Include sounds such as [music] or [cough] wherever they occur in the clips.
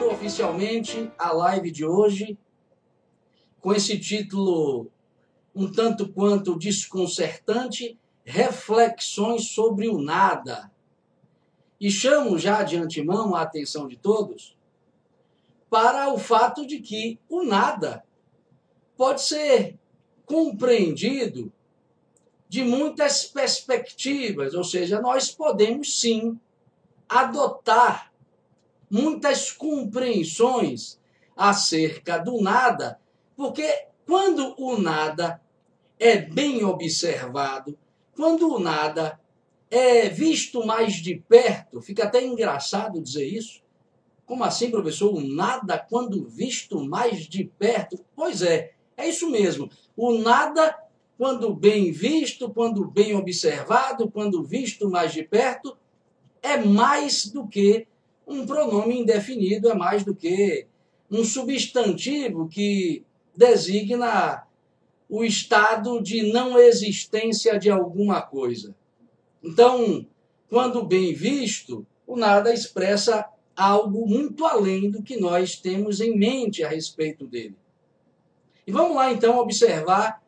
abro oficialmente a live de hoje com esse título um tanto quanto desconcertante: Reflexões sobre o Nada. E chamo já de antemão a atenção de todos para o fato de que o nada pode ser compreendido de muitas perspectivas, ou seja, nós podemos sim adotar muitas compreensões acerca do nada, porque quando o nada é bem observado, quando o nada é visto mais de perto, fica até engraçado dizer isso. Como assim, professor? O nada quando visto mais de perto? Pois é, é isso mesmo. O nada, quando bem visto, quando bem observado, quando visto mais de perto, é mais do que um pronome indefinido, é mais do que um substantivo que designa o estado de não existência de alguma coisa. Então, quando bem visto, o nada expressa algo muito além do que nós temos em mente a respeito dele. E vamos lá então observar,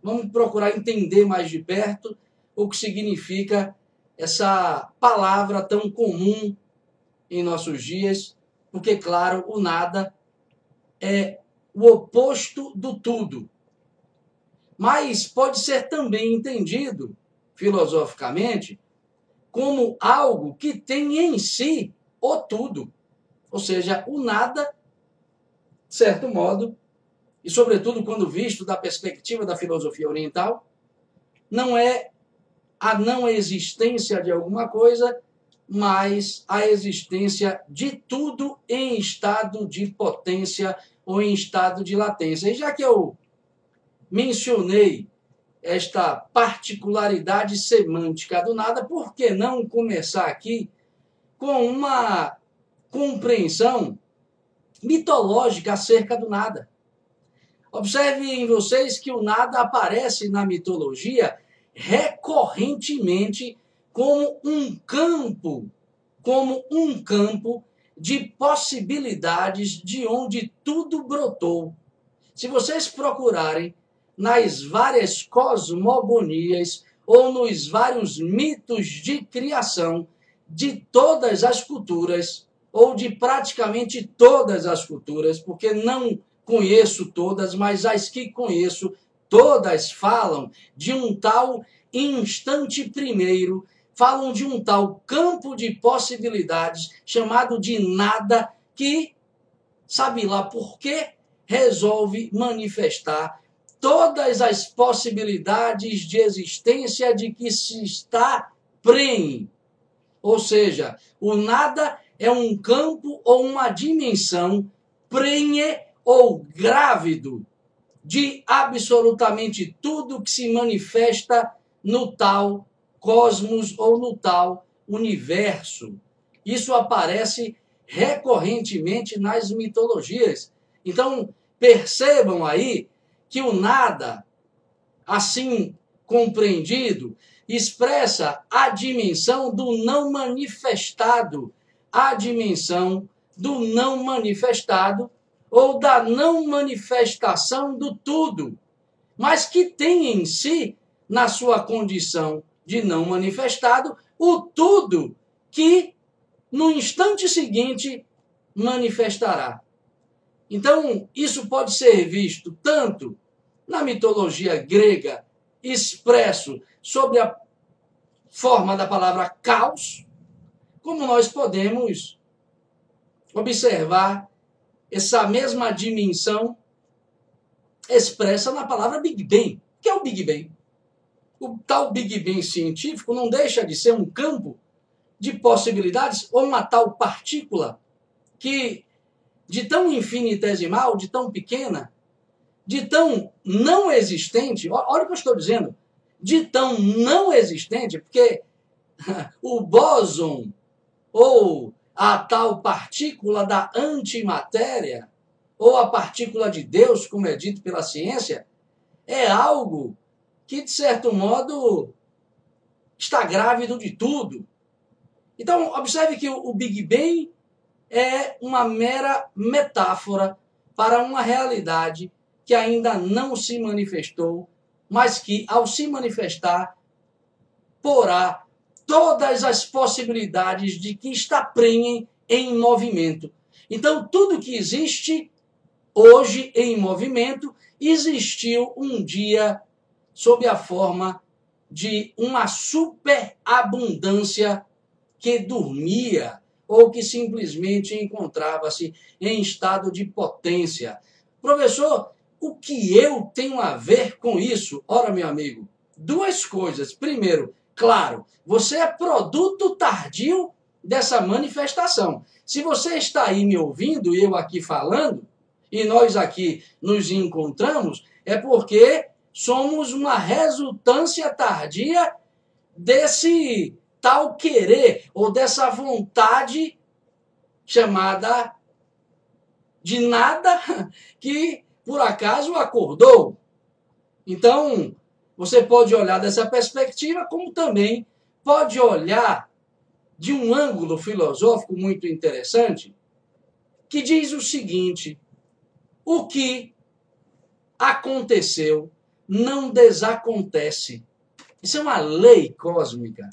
vamos procurar entender mais de perto o que significa essa palavra tão comum em nossos dias, porque, claro, o nada é o oposto do tudo. Mas pode ser também entendido, filosoficamente, como algo que tem em si o tudo. Ou seja, o nada, de certo modo, e sobretudo quando visto da perspectiva da filosofia oriental, não é a não existência de alguma coisa, mas a existência de tudo em estado de potência ou em estado de latência. E já que eu mencionei esta particularidade semântica do nada, por que não começar aqui com uma compreensão mitológica acerca do nada? Observem vocês que o nada aparece na mitologia recorrentemente como um campo, como um campo de possibilidades de onde tudo brotou. Se vocês procurarem nas várias cosmogonias ou nos vários mitos de criação de todas as culturas, ou de praticamente todas as culturas, porque não conheço todas, mas as que conheço, todas falam de um tal instante primeiro falam de um tal campo de possibilidades chamado de nada que, sabe lá por quê, resolve manifestar todas as possibilidades de existência de que se está prenhe. Ou seja, o nada é um campo ou uma dimensão prenhe ou grávido de absolutamente tudo que se manifesta no tal cosmos ou no tal universo. Isso aparece recorrentemente nas mitologias. Então, percebam aí que o nada, assim compreendido, expressa a dimensão do não manifestado, a dimensão do não manifestado ou da não manifestação do tudo, mas que tem em si, na sua condição de não manifestado, o tudo que no instante seguinte manifestará. Então, isso pode ser visto tanto na mitologia grega, expresso sobre a forma da palavra caos, como nós podemos observar essa mesma dimensão expressa na palavra Big Bang. O que é o Big Bang? O tal Big Bang científico não deixa de ser um campo de possibilidades ou uma tal partícula que, de tão infinitesimal, de tão pequena, de tão não existente, olha o que eu estou dizendo, de tão não existente, porque [laughs] o bóson ou a tal partícula da antimatéria ou a partícula de Deus, como é dito pela ciência, é algo que, de certo modo, está grávido de tudo. Então, observe que o Big Bang é uma mera metáfora para uma realidade que ainda não se manifestou, mas que, ao se manifestar, porá todas as possibilidades de que está prenhem em movimento. Então, tudo que existe hoje em movimento existiu um dia sob a forma de uma superabundância que dormia ou que simplesmente encontrava-se em estado de potência. Professor, o que eu tenho a ver com isso? Ora, meu amigo, duas coisas. Primeiro, claro, você é produto tardio dessa manifestação. Se você está aí me ouvindo e eu aqui falando, e nós aqui nos encontramos, é porque somos uma resultância tardia desse tal querer ou dessa vontade chamada de nada [laughs] que por acaso acordou. Então, você pode olhar dessa perspectiva, como também pode olhar de um ângulo filosófico muito interessante, que diz o seguinte: o que aconteceu não desacontece. Isso é uma lei cósmica.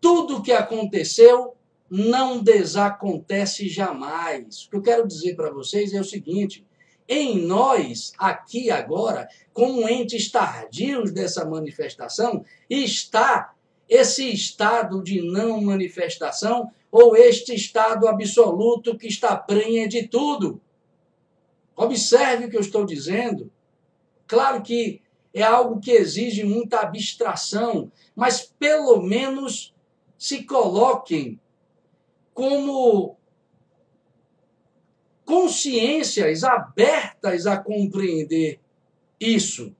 Tudo que aconteceu não desacontece jamais. O que eu quero dizer para vocês é o seguinte: em nós, aqui agora, como entes tardios dessa manifestação, está esse estado de não manifestação ou este estado absoluto que está prenhe de tudo. Observe o que eu estou dizendo. Claro que é algo que exige muita abstração, mas pelo menos se coloquem como consciências abertas a compreender isso.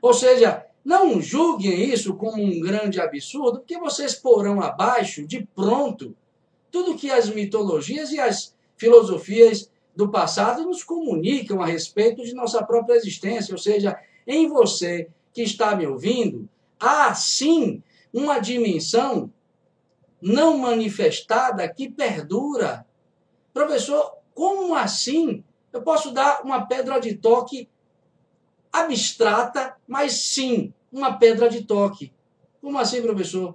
Ou seja, não julguem isso como um grande absurdo, porque vocês porão abaixo, de pronto, tudo que as mitologias e as filosofias do passado nos comunicam a respeito de nossa própria existência. Ou seja, em você que está me ouvindo, há sim uma dimensão não manifestada que perdura. Professor, como assim? Eu posso dar uma pedra de toque abstrata, mas sim uma pedra de toque. Como assim, professor?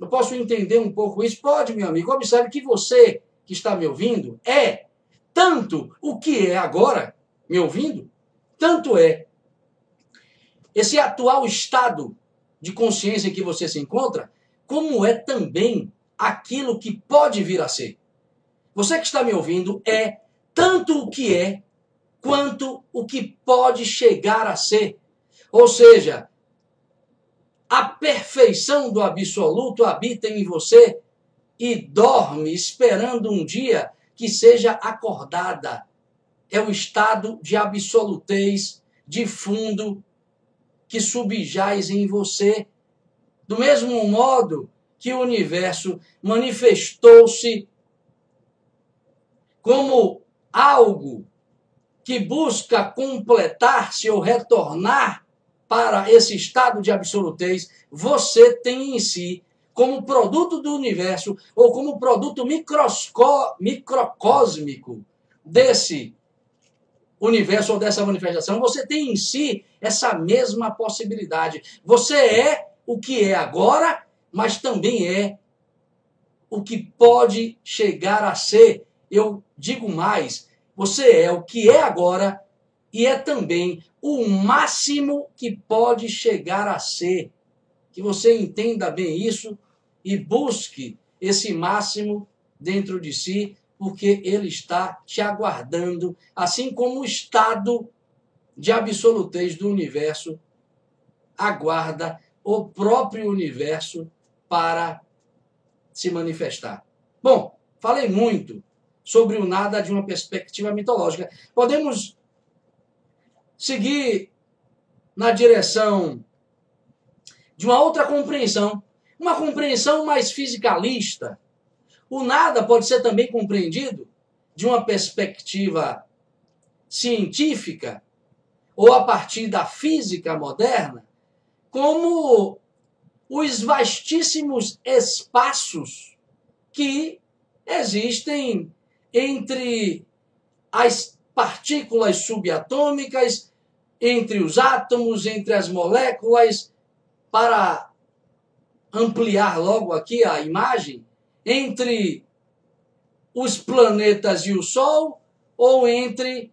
Eu posso entender um pouco isso? Pode, meu amigo. Observe que você que está me ouvindo é tanto o que é agora, me ouvindo, tanto é esse atual estado de consciência em que você se encontra, como é também aquilo que pode vir a ser. Você que está me ouvindo é tanto o que é quanto o que pode chegar a ser. Ou seja, a perfeição do absoluto habita em você e dorme esperando um dia que seja acordada. É o estado de absolutez, de fundo, que subjaz em você. Do mesmo modo que o universo manifestou-se como algo que busca completar-se ou retornar para esse estado de absolutez, você tem em si, como produto do universo ou como produto microcósmico desse universo ou dessa manifestação, você tem em si essa mesma possibilidade. Você é o que é agora, mas também é o que pode chegar a ser. Eu digo mais, você é o que é agora e é também o máximo que pode chegar a ser. Que você entenda bem isso e busque esse máximo dentro de si, porque ele está te aguardando, assim como o estado de absolutez do universo aguarda o próprio universo para se manifestar. Bom, falei muito sobre o nada de uma perspectiva mitológica. Podemos seguir na direção de uma outra compreensão, uma compreensão mais fisicalista. O nada pode ser também compreendido de uma perspectiva científica ou a partir da física moderna, como os vastíssimos espaços que existem entre as partículas subatômicas, entre os átomos, entre as moléculas, para ampliar logo aqui a imagem, entre os planetas e o Sol, ou entre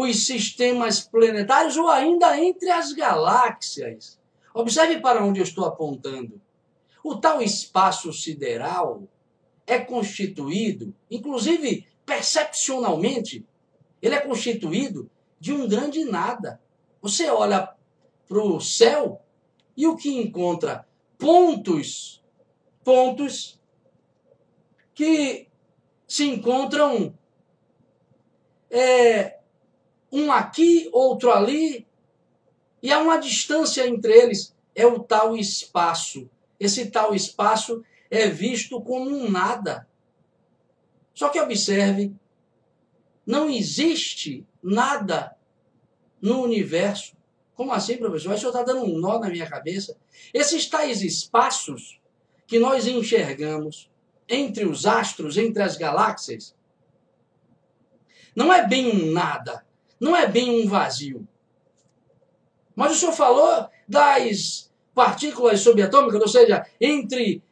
os sistemas planetários, ou ainda entre as galáxias. Observe para onde eu estou apontando. O tal espaço sideral é constituído, inclusive percepcionalmente, ele é constituído de um grande nada. Você olha para o céu e o que encontra? Pontos, pontos que se encontram é, um aqui, outro ali, e há uma distância entre eles. É o tal espaço. Esse tal espaço é visto como um nada. Só que observe, não existe nada no universo. Como assim, professor? O senhor está dando um nó na minha cabeça. Esses tais espaços que nós enxergamos entre os astros, entre as galáxias, não é bem um nada, não é bem um vazio. Mas o senhor falou das partículas subatômicas, ou seja, entre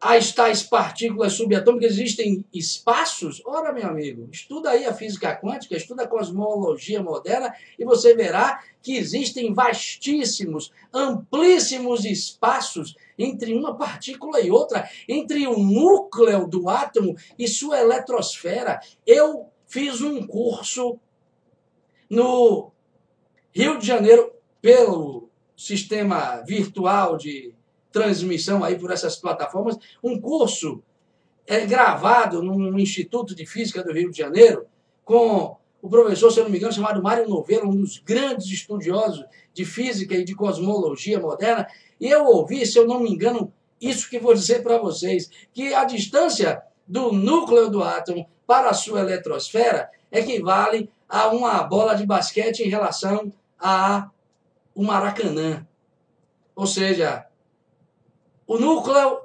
as tais partículas subatômicas existem espaços? Ora, meu amigo, estuda aí a física quântica, estuda a cosmologia moderna e você verá que existem vastíssimos, amplíssimos espaços entre uma partícula e outra, entre o núcleo do átomo e sua eletrosfera. Eu fiz um curso no Rio de Janeiro pelo sistema virtual de transmissão aí por essas plataformas, um curso é, gravado num Instituto de Física do Rio de Janeiro, com o professor, se eu não me engano, chamado Mário Novello, um dos grandes estudiosos de física e de cosmologia moderna, e eu ouvi, se eu não me engano, isso que vou dizer para vocês, que a distância do núcleo do átomo para a sua eletrosfera equivale a uma bola de basquete em relação a o Maracanã. Ou seja, o núcleo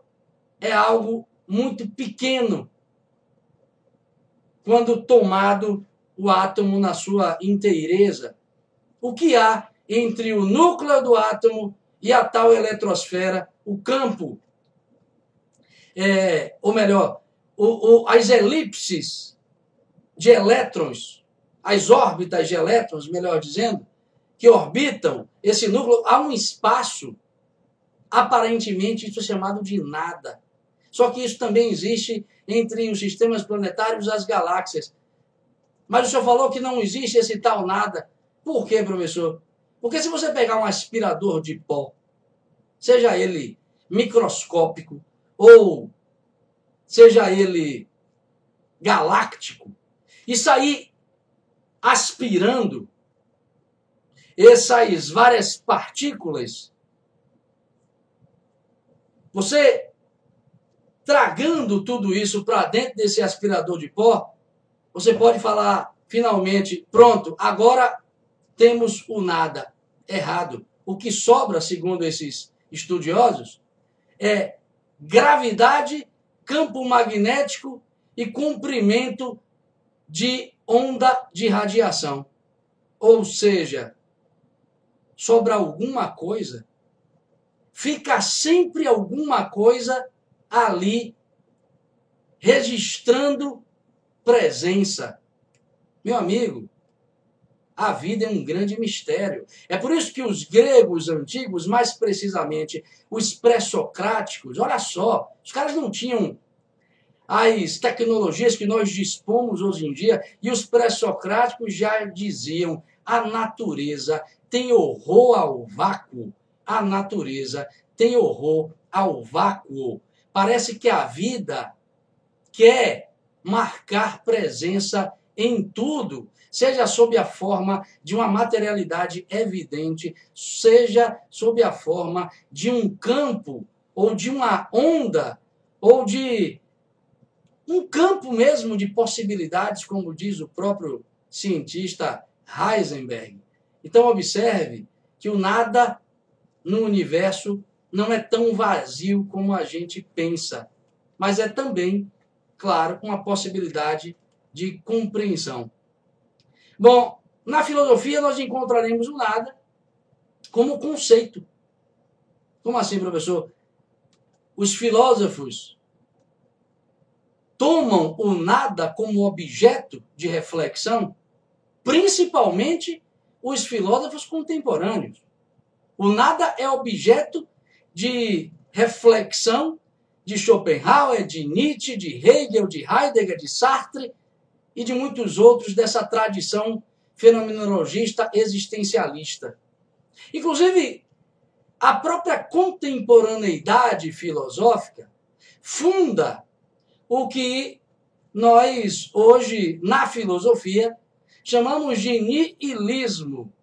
é algo muito pequeno quando tomado o átomo na sua inteireza. O que há entre o núcleo do átomo e a tal eletrosfera, o campo, é, ou melhor, o, o, as elipses de elétrons, as órbitas de elétrons, melhor dizendo, que orbitam esse núcleo, há um espaço Aparentemente, isso é chamado de nada. Só que isso também existe entre os sistemas planetários e as galáxias. Mas o senhor falou que não existe esse tal nada. Por quê, professor? Porque se você pegar um aspirador de pó, seja ele microscópico ou seja ele galáctico, e sair aspirando essas várias partículas você tragando tudo isso para dentro desse aspirador de pó, você pode falar finalmente, pronto, agora temos o nada errado. O que sobra, segundo esses estudiosos, é gravidade, campo magnético e comprimento de onda de radiação. Ou seja, sobra alguma coisa fica sempre alguma coisa ali registrando presença. Meu amigo, a vida é um grande mistério. É por isso que os gregos antigos, mais precisamente os pré-socráticos, olha só, os caras não tinham as tecnologias que nós dispomos hoje em dia, e os pré-socráticos já diziam: a natureza tem horror ao vácuo a natureza tem horror ao vácuo. Parece que a vida quer marcar presença em tudo, seja sob a forma de uma materialidade evidente, seja sob a forma de um campo ou de uma onda ou de um campo mesmo de possibilidades, como diz o próprio cientista Heisenberg. Então observe que o nada no universo não é tão vazio como a gente pensa, mas é também, claro, uma possibilidade de compreensão. Bom, na filosofia nós encontraremos o nada como conceito. Como assim, professor? Os filósofos tomam o nada como objeto de reflexão, principalmente os filósofos contemporâneos. O nada é objeto de reflexão de Schopenhauer, de Nietzsche, de Hegel, de Heidegger, de Sartre e de muitos outros dessa tradição fenomenologista existencialista. Inclusive, a própria contemporaneidade filosófica funda o que nós hoje na filosofia chamamos de nihilismo.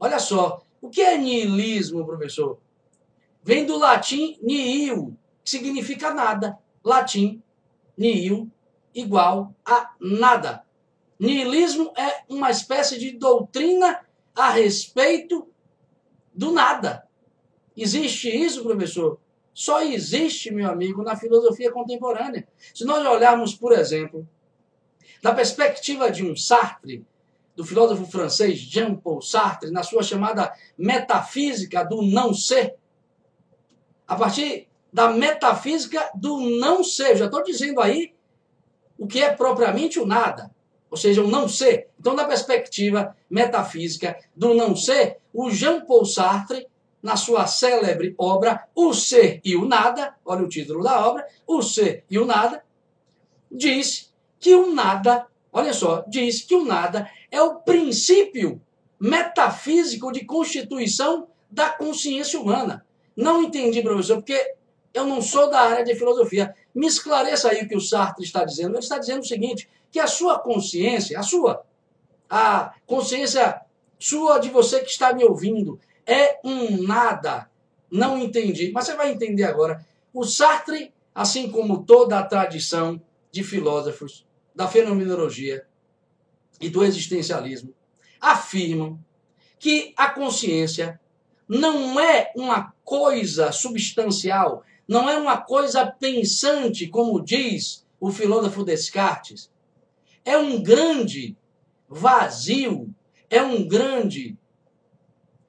Olha só, o que é nihilismo, professor? Vem do latim nihil, que significa nada. Latim, nihil, igual a nada. Nihilismo é uma espécie de doutrina a respeito do nada. Existe isso, professor? Só existe, meu amigo, na filosofia contemporânea. Se nós olharmos, por exemplo, da perspectiva de um Sartre, do filósofo francês Jean-Paul Sartre, na sua chamada metafísica do não ser, a partir da metafísica do não ser, já estou dizendo aí o que é propriamente o nada ou seja, o não ser. Então, da perspectiva metafísica do não ser, o Jean-Paul Sartre, na sua célebre obra O Ser e o Nada, olha o título da obra, O Ser e o Nada, diz que o nada, olha só, diz que o nada é o princípio metafísico de constituição da consciência humana. Não entendi, professor, porque eu não sou da área de filosofia. Me esclareça aí o que o Sartre está dizendo. Ele está dizendo o seguinte: que a sua consciência, a sua, a consciência sua de você que está me ouvindo, é um nada. Não entendi, mas você vai entender agora. O Sartre, assim como toda a tradição de filósofos da fenomenologia e do existencialismo, afirmam que a consciência não é uma coisa substancial, não é uma coisa pensante, como diz o filósofo Descartes, é um grande vazio, é um grande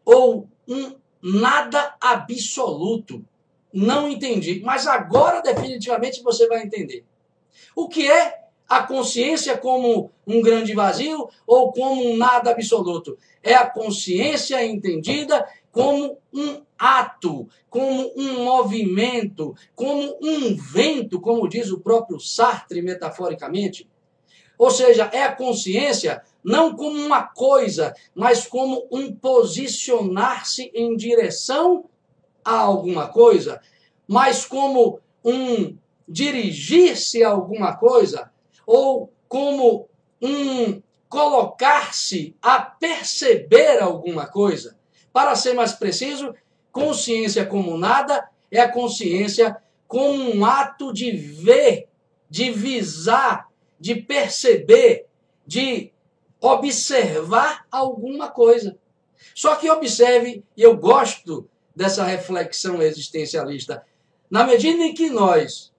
ou um nada absoluto. Não entendi, mas agora definitivamente você vai entender. O que é a consciência como um grande vazio ou como um nada absoluto? É a consciência entendida como um ato, como um movimento, como um vento, como diz o próprio Sartre metaforicamente. Ou seja, é a consciência não como uma coisa, mas como um posicionar-se em direção a alguma coisa, mas como um dirigir-se a alguma coisa, ou como um colocar-se a perceber alguma coisa. Para ser mais preciso, consciência como nada é a consciência como um ato de ver, de visar, de perceber, de observar alguma coisa. Só que observe, e eu gosto dessa reflexão existencialista, na medida em que nós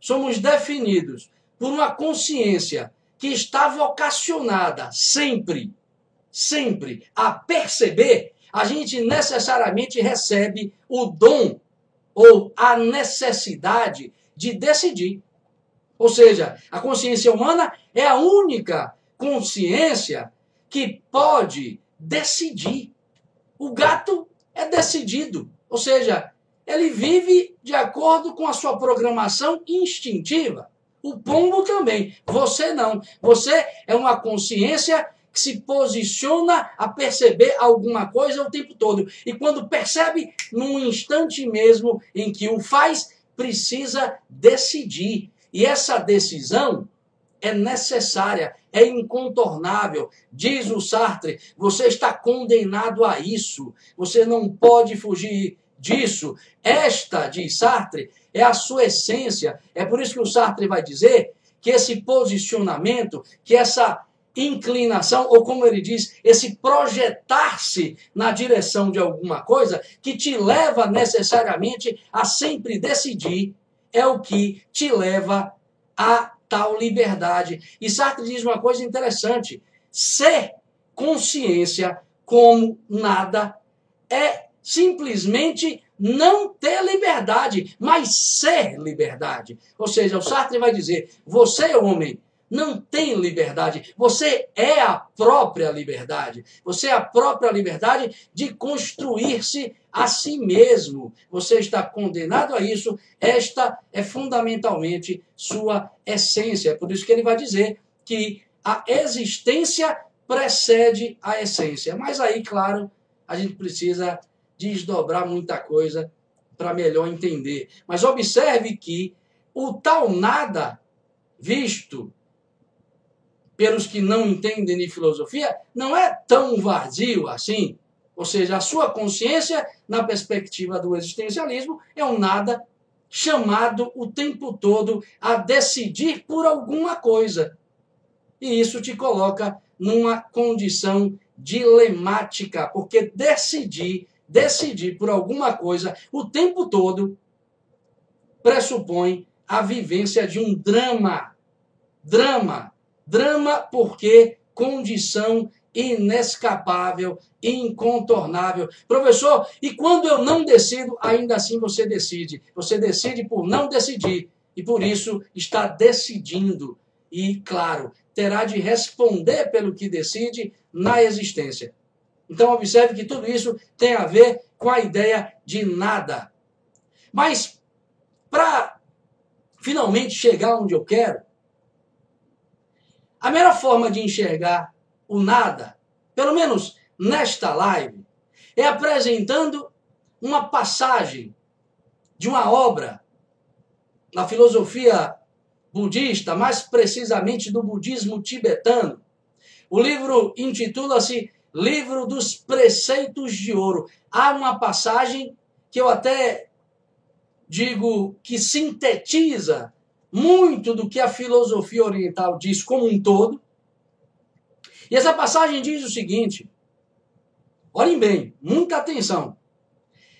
somos definidos por uma consciência que está vocacionada sempre, sempre a perceber, a gente necessariamente recebe o dom ou a necessidade de decidir. Ou seja, a consciência humana é a única consciência que pode decidir. O gato é decidido, ou seja, ele vive de acordo com a sua programação instintiva. O pombo também. Você não. Você é uma consciência que se posiciona a perceber alguma coisa o tempo todo. E quando percebe, num instante mesmo em que o faz, precisa decidir. E essa decisão é necessária, é incontornável. Diz o Sartre, você está condenado a isso. Você não pode fugir disso. Esta, diz Sartre, é a sua essência. É por isso que o Sartre vai dizer que esse posicionamento, que essa inclinação, ou como ele diz, esse projetar-se na direção de alguma coisa, que te leva necessariamente a sempre decidir é o que te leva a tal liberdade. E Sartre diz uma coisa interessante: ser consciência como nada é simplesmente não ter liberdade, mas ser liberdade. Ou seja, o Sartre vai dizer: você, homem, não tem liberdade. Você é a própria liberdade. Você é a própria liberdade de construir-se a si mesmo. Você está condenado a isso. Esta é fundamentalmente sua essência. É por isso que ele vai dizer que a existência precede a essência. Mas aí, claro, a gente precisa desdobrar muita coisa para melhor entender. Mas observe que o tal nada visto pelos que não entendem de filosofia, não é tão vazio assim. Ou seja, a sua consciência, na perspectiva do existencialismo, é um nada chamado o tempo todo a decidir por alguma coisa. E isso te coloca numa condição dilemática, porque decidir, decidir por alguma coisa o tempo todo pressupõe a vivência de um drama. Drama Drama porque condição inescapável, incontornável. Professor, e quando eu não decido, ainda assim você decide. Você decide por não decidir e por isso está decidindo. E, claro, terá de responder pelo que decide na existência. Então, observe que tudo isso tem a ver com a ideia de nada. Mas, para finalmente chegar onde eu quero, a melhor forma de enxergar o nada, pelo menos nesta live, é apresentando uma passagem de uma obra na filosofia budista, mais precisamente do budismo tibetano. O livro intitula-se Livro dos Preceitos de Ouro. Há uma passagem que eu até digo que sintetiza muito do que a filosofia oriental diz como um todo. E essa passagem diz o seguinte: olhem bem, muita atenção.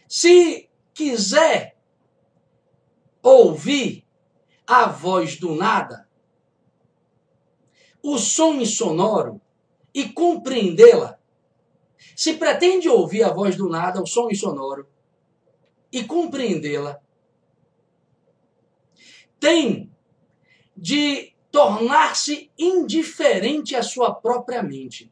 Se quiser ouvir a voz do nada, o som insonoro e compreendê-la, se pretende ouvir a voz do nada, o som insonoro, e compreendê-la, tem de tornar-se indiferente à sua própria mente.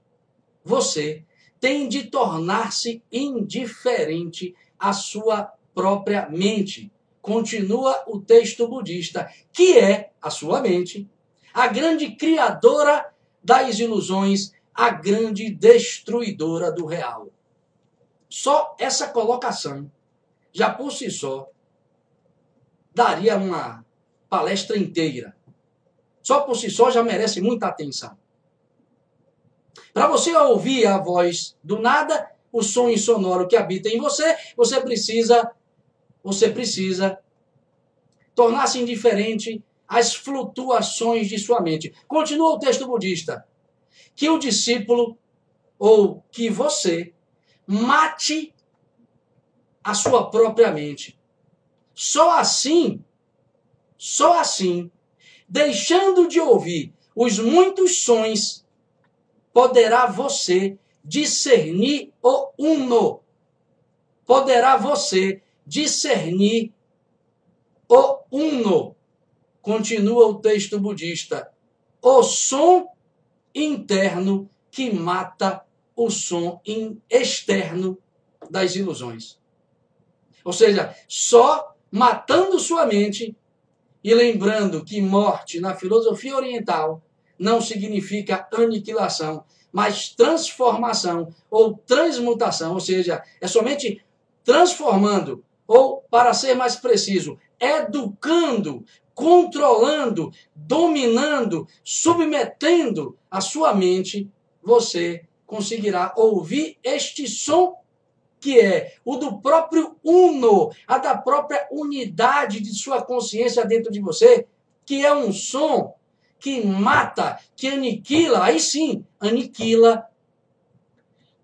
Você tem de tornar-se indiferente à sua própria mente. Continua o texto budista, que é a sua mente, a grande criadora das ilusões, a grande destruidora do real. Só essa colocação, já por si só, daria uma palestra inteira. Só por si só já merece muita atenção. Para você ouvir a voz do nada, o som insonoro que habita em você, você precisa você precisa tornar-se indiferente às flutuações de sua mente. Continua o texto budista. Que o discípulo ou que você mate a sua própria mente. Só assim só assim, deixando de ouvir os muitos sons, poderá você discernir o uno. Poderá você discernir o uno. Continua o texto budista. O som interno que mata o som externo das ilusões. Ou seja, só matando sua mente e lembrando que morte na filosofia oriental não significa aniquilação, mas transformação ou transmutação, ou seja, é somente transformando, ou, para ser mais preciso, educando, controlando, dominando, submetendo a sua mente, você conseguirá ouvir este som que é o do próprio uno, a da própria unidade de sua consciência dentro de você, que é um som que mata, que aniquila, aí sim, aniquila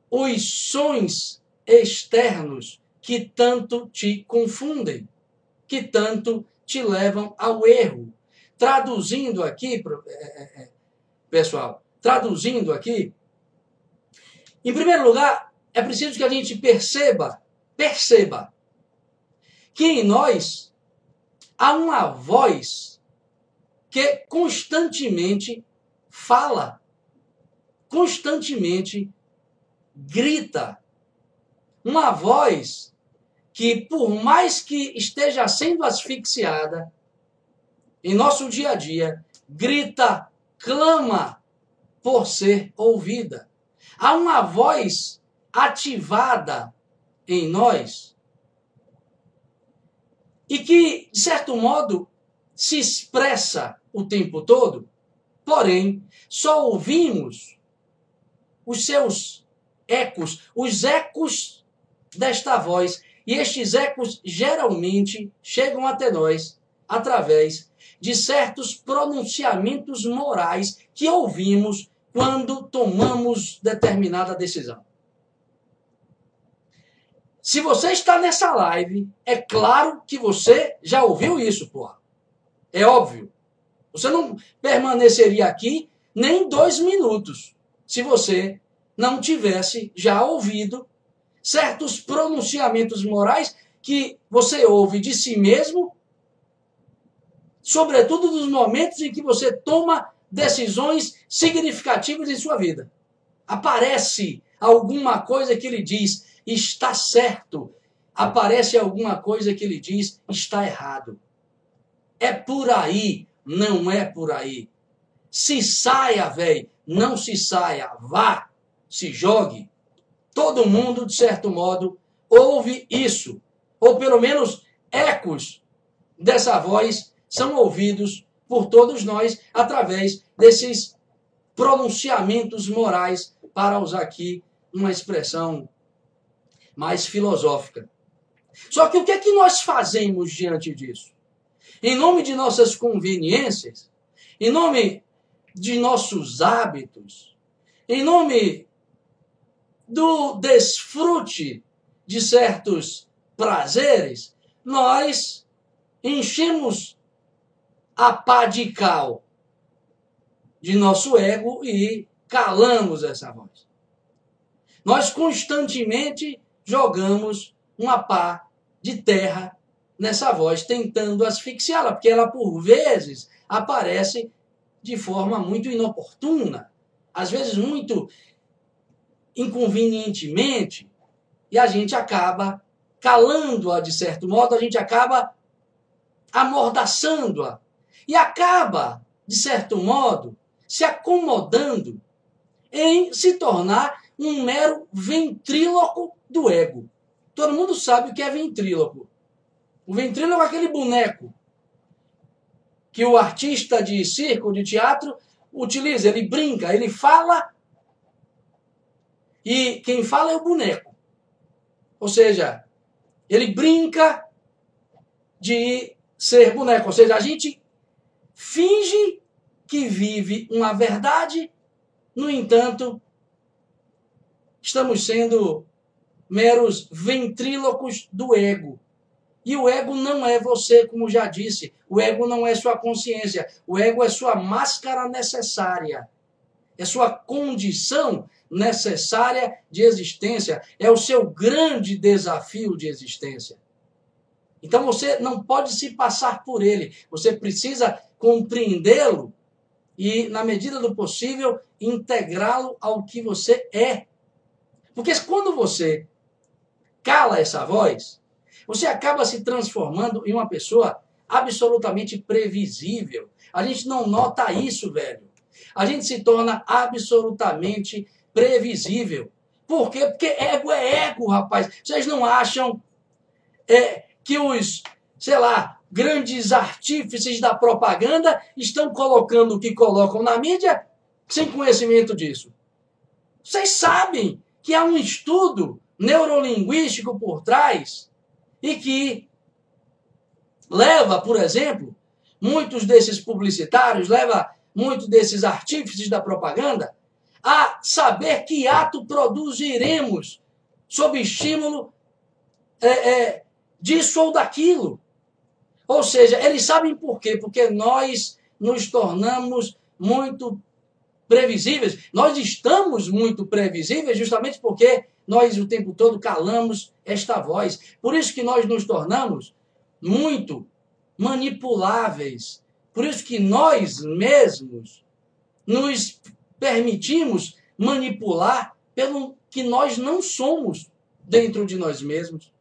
os sons externos que tanto te confundem, que tanto te levam ao erro. traduzindo aqui, é, é, pessoal, traduzindo aqui, em primeiro lugar, é preciso que a gente perceba, perceba, que em nós há uma voz que constantemente fala, constantemente grita. Uma voz que, por mais que esteja sendo asfixiada, em nosso dia a dia, grita, clama por ser ouvida. Há uma voz ativada em nós e que, de certo modo, se expressa o tempo todo, porém, só ouvimos os seus ecos, os ecos desta voz. E estes ecos geralmente chegam até nós através de certos pronunciamentos morais que ouvimos quando tomamos determinada decisão. Se você está nessa live, é claro que você já ouviu isso, porra. É óbvio. Você não permaneceria aqui nem dois minutos se você não tivesse já ouvido certos pronunciamentos morais que você ouve de si mesmo, sobretudo nos momentos em que você toma decisões significativas em sua vida. Aparece alguma coisa que lhe diz está certo, aparece alguma coisa que lhe diz está errado. É por aí, não é por aí. Se saia, velho, não se saia, vá, se jogue. Todo mundo, de certo modo, ouve isso, ou pelo menos ecos dessa voz são ouvidos por todos nós através desses pronunciamentos morais, para usar aqui uma expressão mais filosófica. Só que o que é que nós fazemos diante disso? em nome de nossas conveniências, em nome de nossos hábitos, em nome do desfrute de certos prazeres, nós enchemos a pá de cal de nosso ego e calamos essa voz. Nós constantemente jogamos uma pá de terra nessa voz, tentando asfixiá-la, porque ela, por vezes, aparece de forma muito inoportuna, às vezes muito inconvenientemente, e a gente acaba calando-a de certo modo, a gente acaba amordaçando-a e acaba, de certo modo, se acomodando em se tornar um mero ventríloco do ego. Todo mundo sabe o que é ventríloco. O ventríloco é aquele boneco que o artista de circo, de teatro, utiliza. Ele brinca, ele fala e quem fala é o boneco. Ou seja, ele brinca de ser boneco. Ou seja, a gente finge que vive uma verdade, no entanto, estamos sendo meros ventrílocos do ego. E o ego não é você, como já disse. O ego não é sua consciência. O ego é sua máscara necessária. É sua condição necessária de existência. É o seu grande desafio de existência. Então você não pode se passar por ele. Você precisa compreendê-lo e, na medida do possível, integrá-lo ao que você é. Porque quando você cala essa voz, você acaba se transformando em uma pessoa absolutamente previsível. A gente não nota isso, velho. A gente se torna absolutamente previsível. Por quê? Porque ego é ego, rapaz. Vocês não acham é, que os, sei lá, grandes artífices da propaganda estão colocando o que colocam na mídia sem conhecimento disso? Vocês sabem que há um estudo neurolinguístico por trás e que leva, por exemplo, muitos desses publicitários, leva muitos desses artífices da propaganda a saber que ato produziremos sob estímulo é, é, disso ou daquilo. Ou seja, eles sabem por quê? Porque nós nos tornamos muito previsíveis. Nós estamos muito previsíveis justamente porque nós o tempo todo calamos esta voz. Por isso que nós nos tornamos muito manipuláveis. Por isso que nós mesmos nos permitimos manipular pelo que nós não somos dentro de nós mesmos.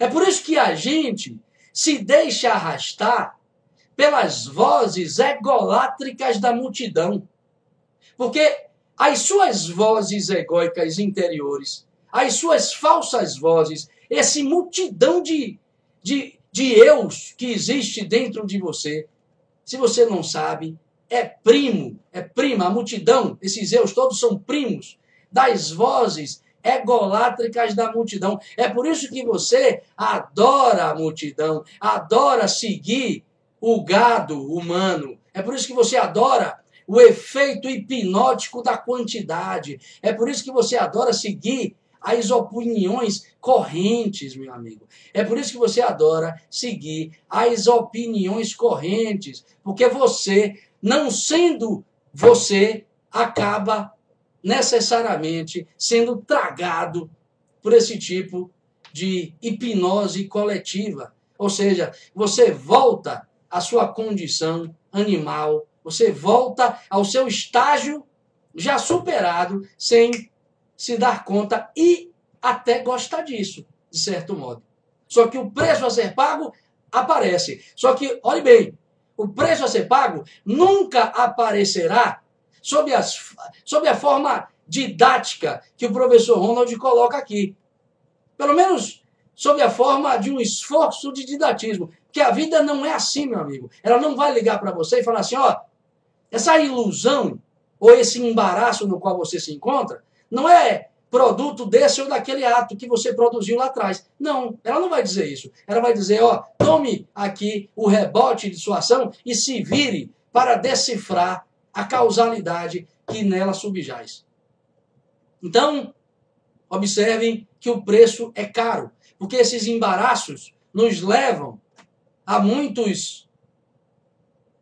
É por isso que a gente se deixa arrastar pelas vozes egolátricas da multidão. Porque as suas vozes egóicas interiores, as suas falsas vozes, esse multidão de, de, de eus que existe dentro de você, se você não sabe, é primo, é prima, a multidão, esses eus todos são primos das vozes egolátricas da multidão. É por isso que você adora a multidão, adora seguir o gado humano. É por isso que você adora o efeito hipnótico da quantidade. É por isso que você adora seguir as opiniões correntes, meu amigo. É por isso que você adora seguir as opiniões correntes, porque você, não sendo você, acaba necessariamente sendo tragado por esse tipo de hipnose coletiva. Ou seja, você volta à sua condição animal, você volta ao seu estágio já superado, sem se dar conta e até gostar disso, de certo modo. Só que o preço a ser pago aparece. Só que, olhe bem, o preço a ser pago nunca aparecerá sob, as, sob a forma didática que o professor Ronald coloca aqui. Pelo menos sob a forma de um esforço de didatismo. Que a vida não é assim, meu amigo. Ela não vai ligar para você e falar assim: ó, essa ilusão ou esse embaraço no qual você se encontra não é produto desse ou daquele ato que você produziu lá atrás. Não, ela não vai dizer isso. Ela vai dizer, ó, tome aqui o rebote de sua ação e se vire para decifrar a causalidade que nela subjaz. Então, observem que o preço é caro, porque esses embaraços nos levam a muitos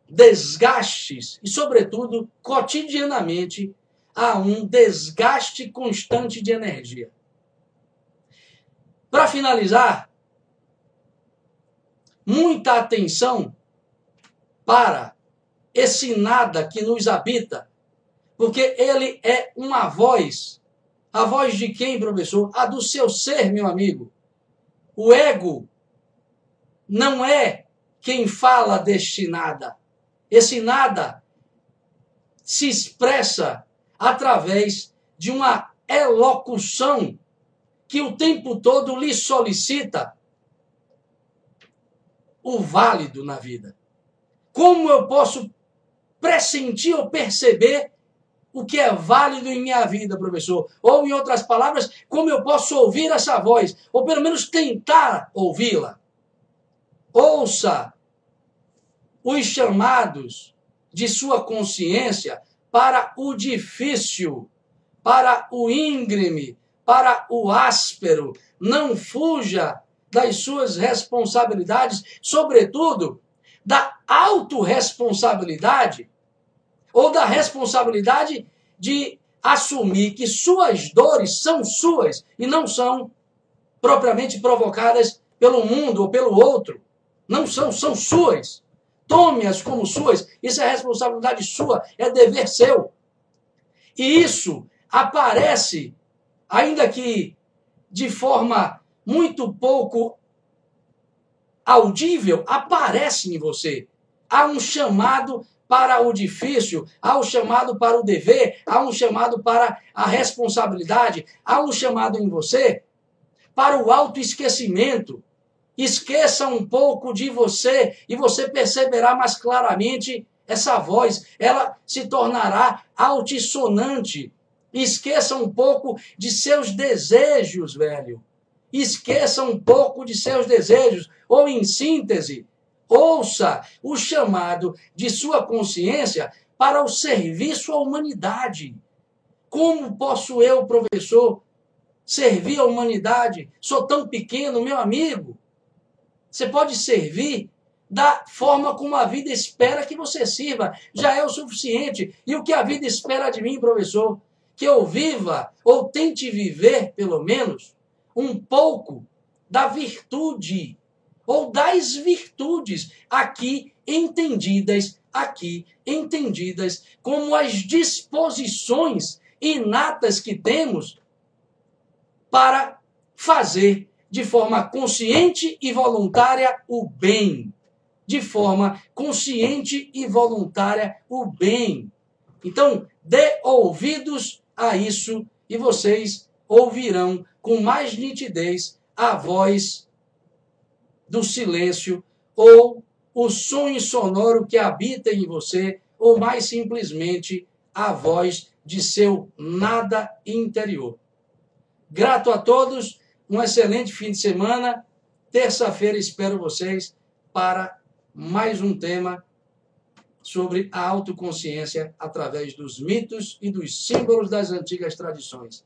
desgastes e, sobretudo, cotidianamente, a um desgaste constante de energia. Para finalizar, muita atenção para esse nada que nos habita, porque ele é uma voz. A voz de quem, professor? A do seu ser, meu amigo. O ego não é quem fala deste nada. Esse nada se expressa através de uma elocução que o tempo todo lhe solicita o válido na vida. Como eu posso pressentir ou perceber o que é válido em minha vida, professor? Ou, em outras palavras, como eu posso ouvir essa voz? Ou pelo menos tentar ouvi-la? Ouça os chamados de sua consciência para o difícil, para o íngreme, para o áspero. Não fuja das suas responsabilidades, sobretudo da autorresponsabilidade ou da responsabilidade de assumir que suas dores são suas e não são propriamente provocadas pelo mundo ou pelo outro. Não são, são suas. Tome-as como suas. Isso é responsabilidade sua, é dever seu. E isso aparece, ainda que de forma muito pouco audível, aparece em você. Há um chamado para o difícil, há um chamado para o dever, há um chamado para a responsabilidade, há um chamado em você para o autoesquecimento. Esqueça um pouco de você e você perceberá mais claramente essa voz. Ela se tornará altissonante. Esqueça um pouco de seus desejos, velho. Esqueça um pouco de seus desejos. Ou, em síntese, ouça o chamado de sua consciência para o serviço à humanidade. Como posso eu, professor, servir à humanidade? Sou tão pequeno, meu amigo. Você pode servir da forma como a vida espera que você sirva. Já é o suficiente. E o que a vida espera de mim, professor? Que eu viva, ou tente viver, pelo menos, um pouco da virtude, ou das virtudes aqui entendidas, aqui entendidas como as disposições inatas que temos para fazer de forma consciente e voluntária o bem de forma consciente e voluntária o bem. Então, dê ouvidos a isso e vocês ouvirão com mais nitidez a voz do silêncio ou o sonho sonoro que habita em você, ou mais simplesmente a voz de seu nada interior. Grato a todos, um excelente fim de semana. Terça-feira espero vocês para mais um tema sobre a autoconsciência através dos mitos e dos símbolos das antigas tradições.